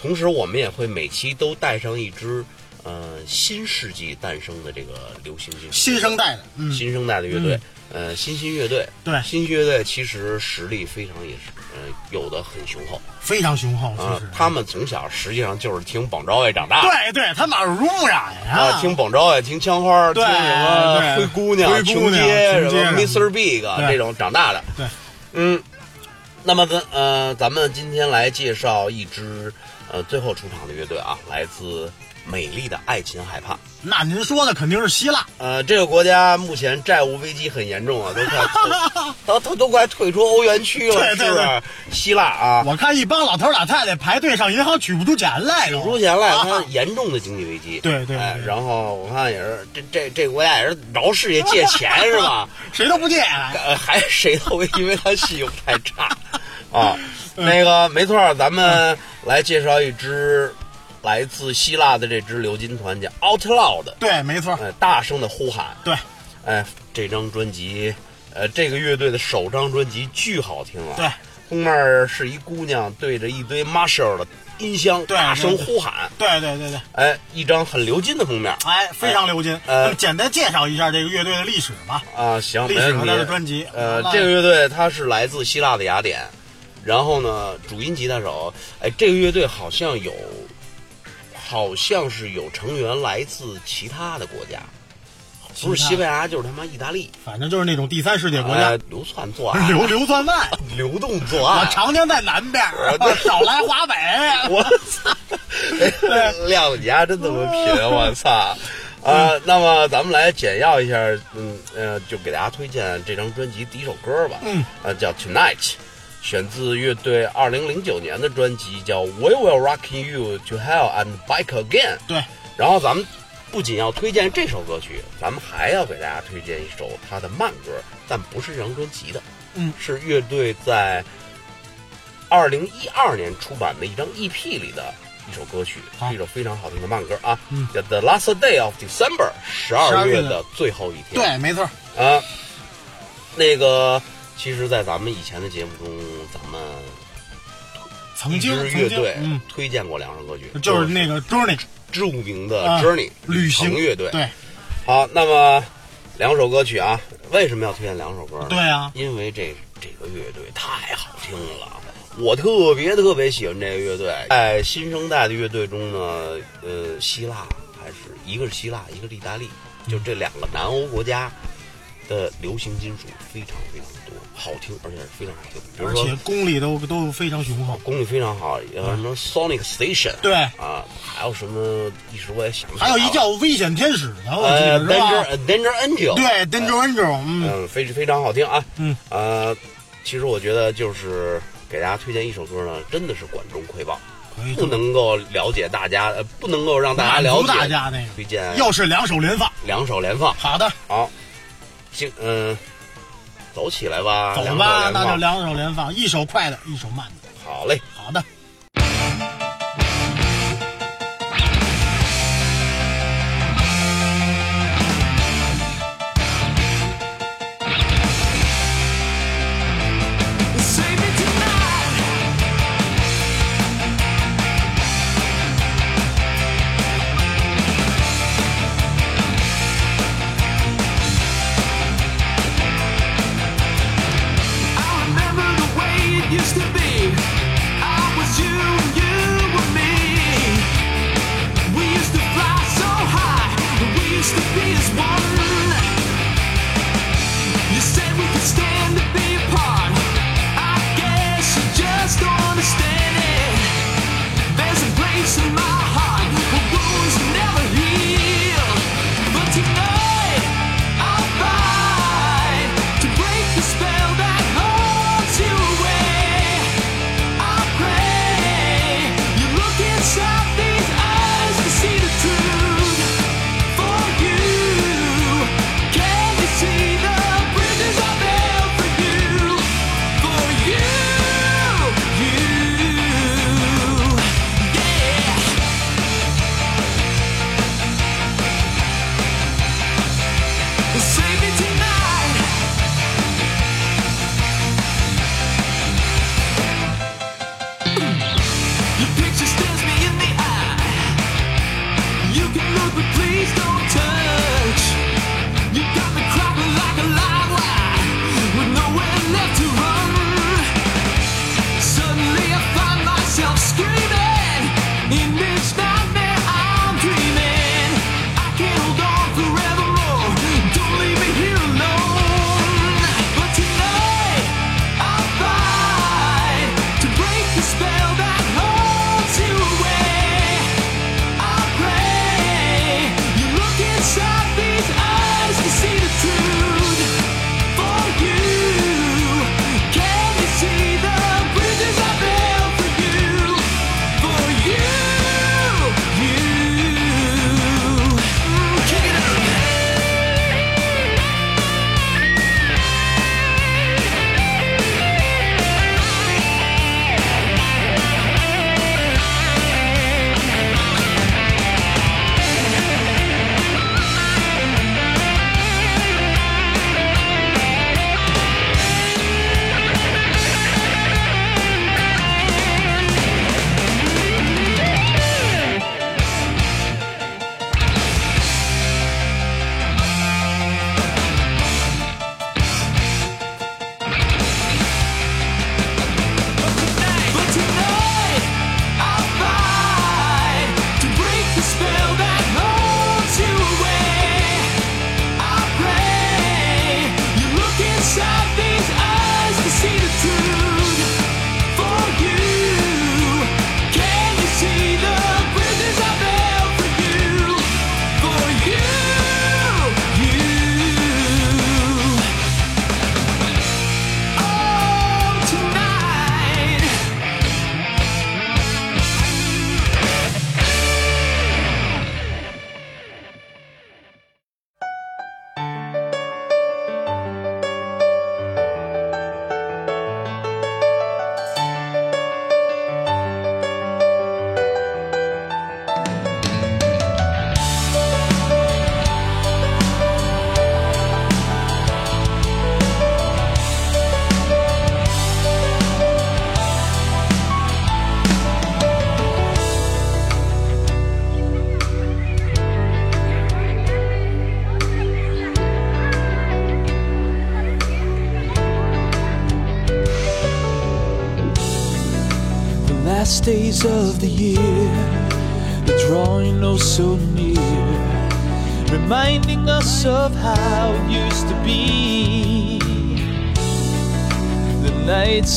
[SPEAKER 1] 同时我们也会每期都带上一支呃新世纪诞生的这个流行金属。
[SPEAKER 2] 新生代的，嗯，
[SPEAKER 1] 新生代的乐队，呃，新兴乐队。
[SPEAKER 2] 对
[SPEAKER 1] 新兴乐队其实实力非常也是，呃，有的很雄厚
[SPEAKER 2] 非常雄厚，
[SPEAKER 1] 啊。他们从小实际上就是听邦昭爷长大的。
[SPEAKER 2] 对对，他们耳濡目染呀、
[SPEAKER 1] 啊，听邦昭爷，听枪花，听什么灰姑娘、琼
[SPEAKER 2] 娘
[SPEAKER 1] 街、什么 Mr. Big
[SPEAKER 2] 对
[SPEAKER 1] 这种长大的。
[SPEAKER 2] 对，
[SPEAKER 1] 嗯，那么咱呃，咱们今天来介绍一支呃最后出场的乐队啊，来自美丽的爱琴海畔。
[SPEAKER 2] 那您说的肯定是希腊，
[SPEAKER 1] 呃，这个国家目前债务危机很严重啊，都快，都都都快退出欧元区了，
[SPEAKER 2] 对对
[SPEAKER 1] 是不是？希腊啊，
[SPEAKER 2] 我看一帮老头老太太排队上银行取不出钱来，
[SPEAKER 1] 取不出钱来，
[SPEAKER 2] 啊
[SPEAKER 1] 它严重的经济危机。
[SPEAKER 2] 对对
[SPEAKER 1] 然后我看也是，这这这个国家也是饶世界借钱是吧？
[SPEAKER 2] 谁都不借来。
[SPEAKER 1] 呃，还谁都会因为他信用太差 啊。那个没错，咱们来介绍一支来自希腊的这支流金团，叫 Out Loud，，
[SPEAKER 2] 对，没错，
[SPEAKER 1] 呃，大声的呼喊。
[SPEAKER 2] 对，
[SPEAKER 1] 哎，这张专辑，呃，这个乐队的首张专辑巨好听啊。
[SPEAKER 2] 对，
[SPEAKER 1] 封面是一姑娘对着一堆 Marshall 的音箱
[SPEAKER 2] 对
[SPEAKER 1] 大声呼喊。
[SPEAKER 2] 对对对对，
[SPEAKER 1] 哎，一张很流金的封面
[SPEAKER 2] 哎，非常流金。
[SPEAKER 1] 呃
[SPEAKER 2] 简单介绍一下这个乐队的历史吧。
[SPEAKER 1] 啊，行。
[SPEAKER 2] 历史和他的专辑
[SPEAKER 1] 呃，这个乐队它是来自希腊的雅典，然后呢，主音吉他手，哎，这个乐队好像有，好像是有成员来自其他的国家，不是西班牙就是他妈意大利，
[SPEAKER 2] 反正就是那种第三世界国家
[SPEAKER 1] 哎，流窜作案，
[SPEAKER 2] 流流窜犯。
[SPEAKER 1] 流动作案
[SPEAKER 2] 我
[SPEAKER 1] 案。
[SPEAKER 2] 常年在南边 少来华北。
[SPEAKER 1] 我操！亮子你还真这么贫，我操！啊，那么咱们来简要一下，嗯呃，就给大家推荐这张专辑第一首歌吧。
[SPEAKER 2] 嗯，
[SPEAKER 1] 呃，叫《Tonight》，选自乐队二零零九年的专辑叫《We Will Rock You to Hell and Back Again》。
[SPEAKER 2] 对，
[SPEAKER 1] 然后咱们不仅要推荐这首歌曲，咱们还要给大家推荐一首他的慢歌，但不是这张专辑的，
[SPEAKER 2] 嗯，
[SPEAKER 1] 是乐队在二零一二年出版的一张 EP 里的一首歌曲，是一首非常好听的慢歌啊，
[SPEAKER 2] 嗯
[SPEAKER 1] 叫《The Last Day of December》，十二
[SPEAKER 2] 12月的
[SPEAKER 1] 最后一天。
[SPEAKER 2] 对，没错。
[SPEAKER 1] 啊，那个，其实，在咱们以前的节目中，咱们
[SPEAKER 2] 曾经
[SPEAKER 1] 乐队推荐过两首歌曲，
[SPEAKER 2] 就是那个 Journey
[SPEAKER 1] 著名的
[SPEAKER 2] 啊
[SPEAKER 1] Journey
[SPEAKER 2] 旅行
[SPEAKER 1] 乐队。
[SPEAKER 2] 对
[SPEAKER 1] 好，那么两首歌曲啊，为什么要推荐两首歌呢？
[SPEAKER 2] 对啊，
[SPEAKER 1] 因为这这个乐队太好听了，我特别特别喜欢这个乐队。在新生代的乐队中呢，呃，希腊还是一个是希腊，一个是意大利，就这两个南欧国家的流行金属非常非常多，好听，而且是非常好听。比如说
[SPEAKER 2] 而且功力都都非常雄厚。
[SPEAKER 1] 功力非常好，呃什么 Sonic Station，
[SPEAKER 2] 对
[SPEAKER 1] 啊，还有什么一时我也想不起来了。
[SPEAKER 2] 还有一叫危险天使的，我记
[SPEAKER 1] 呃
[SPEAKER 2] 得是吧
[SPEAKER 1] ？Danger Danger Angel，
[SPEAKER 2] 对，Danger Angel，嗯，
[SPEAKER 1] 嗯，非非常好听啊。
[SPEAKER 2] 嗯，
[SPEAKER 1] 呃，其实我觉得就是给大家推荐一首歌呢，真的是管中窥豹，
[SPEAKER 2] 可以
[SPEAKER 1] 不能够了解大家，呃，不能够让大家
[SPEAKER 2] 满足
[SPEAKER 1] 了解
[SPEAKER 2] 大家那个。
[SPEAKER 1] 推荐
[SPEAKER 2] 又是两手连放，
[SPEAKER 1] 两手连放。
[SPEAKER 2] 好的，
[SPEAKER 1] 好，行，嗯、走起来吧，
[SPEAKER 2] 走吧，那就两手连放，一手快的，一手慢的。
[SPEAKER 1] 好嘞。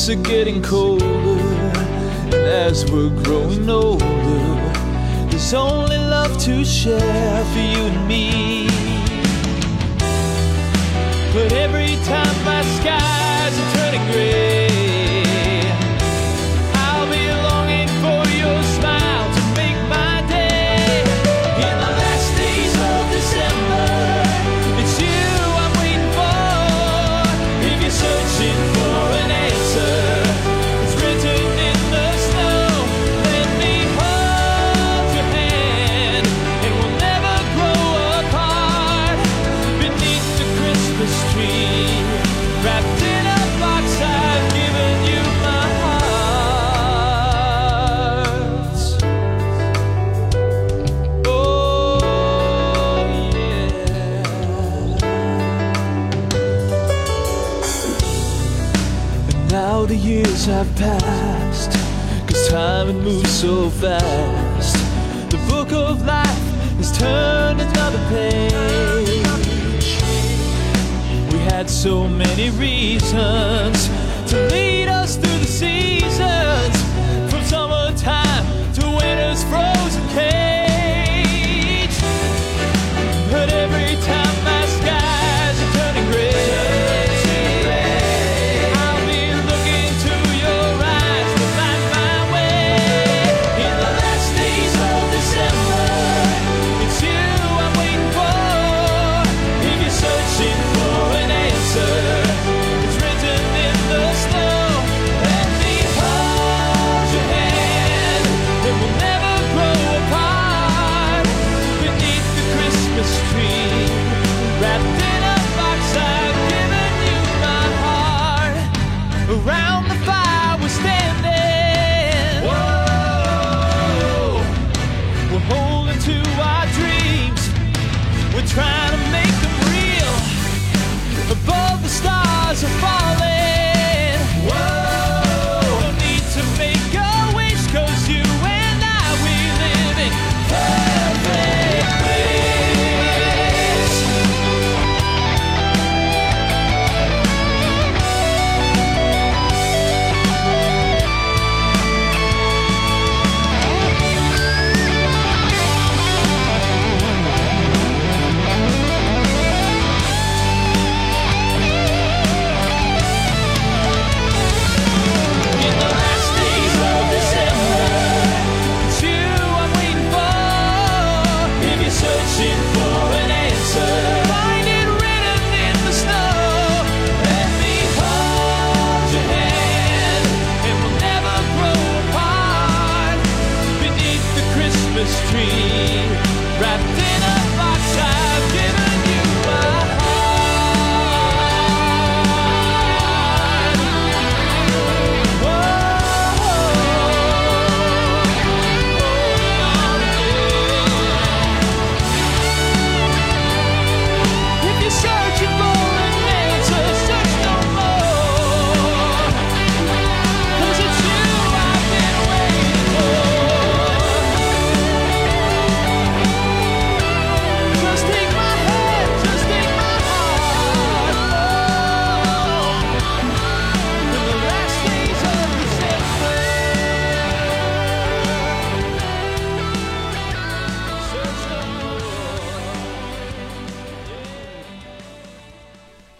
[SPEAKER 3] Nights are getting colder, and as we're growing older, there's only love to share for you and me. But every time my skies are turning gray, trying to make them real. Above the stars are falling.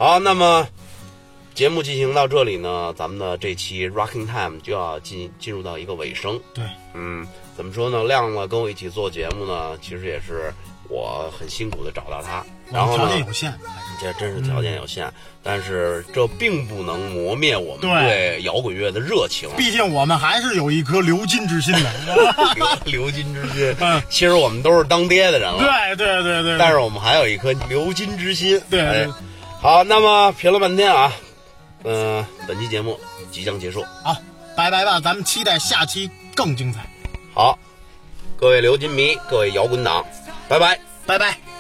[SPEAKER 1] 好，那么节目进行到这里呢，咱们的这期 Rocking Time 就要进进入到一个尾声。
[SPEAKER 2] 对，
[SPEAKER 1] 嗯，怎么说呢？亮子跟我一起做节目呢，其实也是我很辛苦的找到他，然后呢
[SPEAKER 2] 条，件有限，
[SPEAKER 1] 这真是条件有限，但是这并不能磨灭我们
[SPEAKER 2] 对
[SPEAKER 1] 对摇滚乐的热情。
[SPEAKER 2] 毕竟我们还是有一颗流金之心的。
[SPEAKER 1] 流流金之心
[SPEAKER 2] 嗯，
[SPEAKER 1] 其实我们都是当爹的人了，
[SPEAKER 2] 对对对对，
[SPEAKER 1] 但是我们还有一颗流金之心。
[SPEAKER 2] 对
[SPEAKER 1] 哎
[SPEAKER 2] 对
[SPEAKER 1] 好，那么评了半天啊，嗯、本期节目即将结束。
[SPEAKER 2] 好，拜拜吧，咱们期待下期更精彩，
[SPEAKER 1] 好，各位流金迷，各位摇滚党，拜拜。
[SPEAKER 2] 拜拜。